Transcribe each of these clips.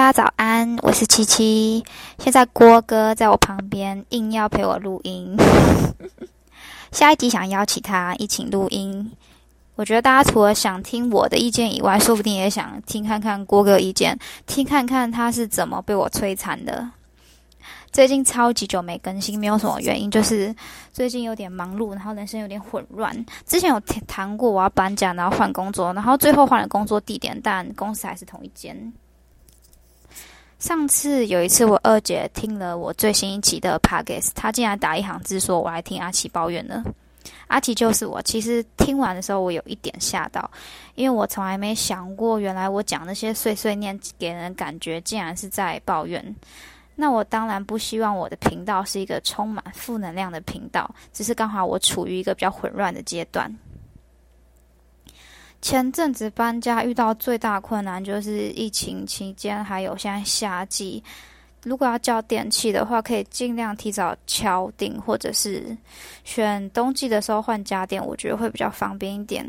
大家早安，我是七七。现在郭哥在我旁边，硬要陪我录音。下一集想邀请他一起录音。我觉得大家除了想听我的意见以外，说不定也想听看看郭哥意见，听看看他是怎么被我摧残的。最近超级久没更新，没有什么原因，就是最近有点忙碌，然后人生有点混乱。之前有谈过我要搬家，然后换工作，然后最后换了工作地点，但公司还是同一间。上次有一次，我二姐听了我最新一期的 p o d c a s 她竟然打一行字说我来听阿奇抱怨了。阿奇就是我。其实听完的时候，我有一点吓到，因为我从来没想过，原来我讲那些碎碎念给人感觉，竟然是在抱怨。那我当然不希望我的频道是一个充满负能量的频道，只是刚好我处于一个比较混乱的阶段。前阵子搬家遇到最大困难就是疫情期间，还有现在夏季，如果要叫电器的话，可以尽量提早敲定，或者是选冬季的时候换家电，我觉得会比较方便一点。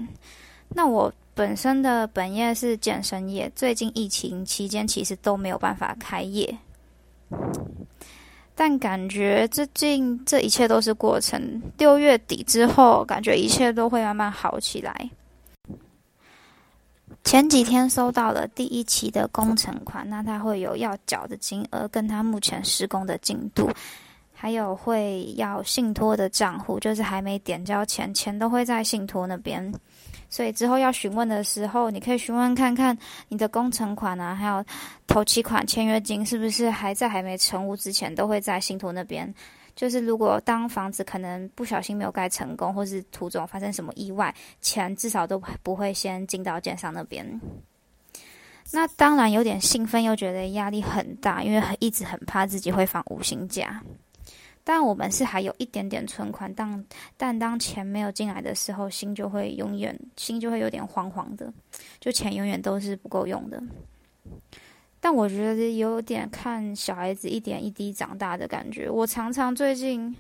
那我本身的本业是健身业，最近疫情期间其实都没有办法开业，但感觉最近这一切都是过程。六月底之后，感觉一切都会慢慢好起来。前几天收到了第一期的工程款，那它会有要缴的金额，跟它目前施工的进度，还有会要信托的账户，就是还没点交钱，钱都会在信托那边。所以之后要询问的时候，你可以询问看看你的工程款啊，还有头期款、签约金是不是还在还没成屋之前，都会在信托那边。就是如果当房子可能不小心没有盖成功，或是途中发生什么意外，钱至少都不会先进到建商那边。那当然有点兴奋，又觉得压力很大，因为一直很怕自己会放五星假。但我们是还有一点点存款，但但当钱没有进来的时候，心就会永远心就会有点慌慌的，就钱永远都是不够用的。但我觉得有点看小孩子一点一滴长大的感觉。我常常最近，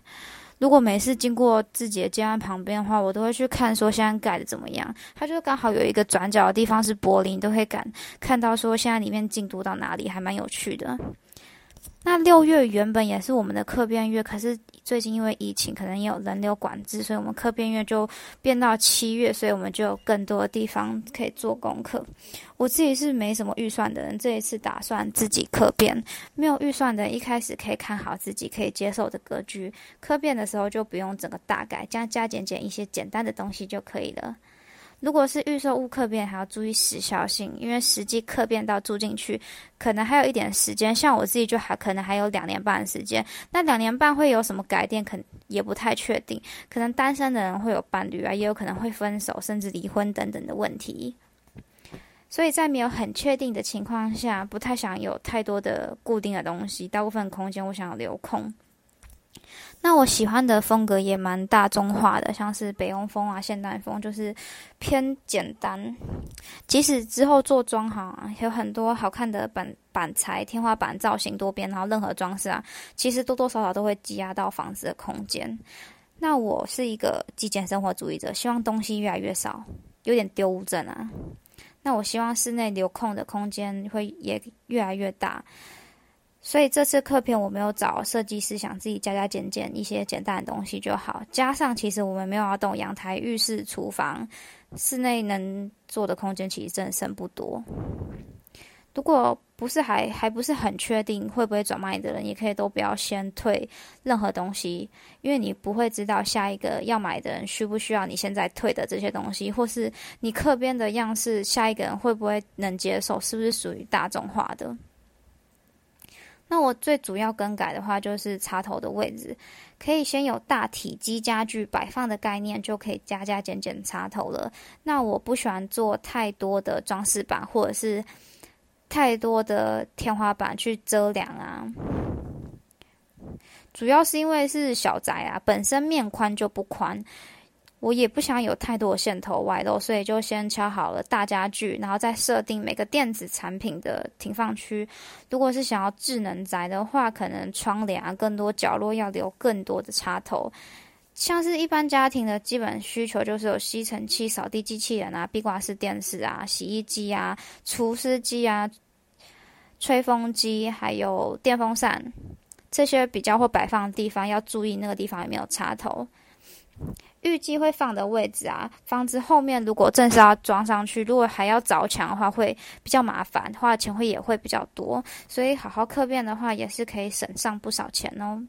如果每次经过自己的家旁边的话，我都会去看说现在盖的怎么样。它就刚好有一个转角的地方是柏林，都会感看到说现在里面进度到哪里，还蛮有趣的。那六月原本也是我们的课变月，可是最近因为疫情，可能也有人流管制，所以我们课变月就变到七月，所以我们就有更多的地方可以做功课。我自己是没什么预算的人，这一次打算自己课变。没有预算的，一开始可以看好自己可以接受的格局，课变的时候就不用整个大改，加加减减一些简单的东西就可以了。如果是预售物客变，还要注意时效性，因为实际客变到住进去，可能还有一点时间。像我自己就还可能还有两年半的时间，那两年半会有什么改变，可也不太确定。可能单身的人会有伴侣啊，也有可能会分手，甚至离婚等等的问题。所以在没有很确定的情况下，不太想有太多的固定的东西，大部分空间我想要留空。那我喜欢的风格也蛮大众化的，像是北欧风啊、现代风，就是偏简单。即使之后做装潢啊，有很多好看的板板材、天花板造型多变，然后任何装饰啊，其实多多少少都会挤压到房子的空间。那我是一个极简生活主义者，希望东西越来越少，有点丢物症啊。那我希望室内留空的空间会也越来越大。所以这次课片我没有找设计师，想自己加加减减一些简单的东西就好。加上其实我们没有要动阳台、浴室、厨房，室内能做的空间其实真的剩不多。如果不是还还不是很确定会不会转卖的人，也可以都不要先退任何东西，因为你不会知道下一个要买的人需不需要你现在退的这些东西，或是你客边的样式，下一个人会不会能接受，是不是属于大众化的。那我最主要更改的话，就是插头的位置，可以先有大体积家具摆放的概念，就可以加加减减插头了。那我不喜欢做太多的装饰板，或者是太多的天花板去遮梁啊。主要是因为是小宅啊，本身面宽就不宽。我也不想有太多的线头外露，所以就先敲好了大家具，然后再设定每个电子产品的停放区。如果是想要智能宅的话，可能窗帘啊更多角落要留更多的插头。像是一般家庭的基本需求，就是有吸尘器、扫地机器人啊、壁挂式电视啊、洗衣机啊、除湿机啊。吹风机还有电风扇这些比较会摆放的地方，要注意那个地方有没有插头。预计会放的位置啊，房子后面如果正式要装上去，如果还要凿墙的话，会比较麻烦，花钱会也会比较多。所以好好客变的话，也是可以省上不少钱哦。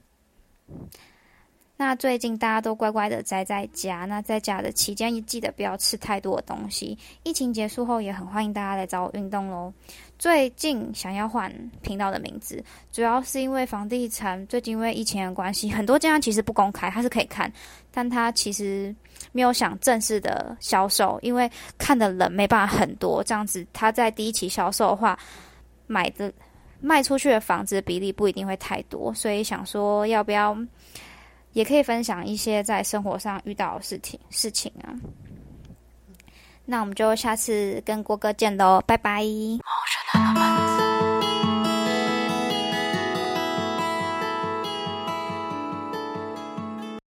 那最近大家都乖乖的宅在家，那在家的期间也，记得不要吃太多的东西。疫情结束后，也很欢迎大家来找我运动喽。最近想要换频道的名字，主要是因为房地产最近因为疫情的关系，很多家其实不公开，它是可以看，但它其实没有想正式的销售，因为看的人没办法很多，这样子它在第一期销售的话，买的卖出去的房子比例不一定会太多，所以想说要不要。也可以分享一些在生活上遇到的事情事情啊。那我们就下次跟郭哥见喽，拜拜。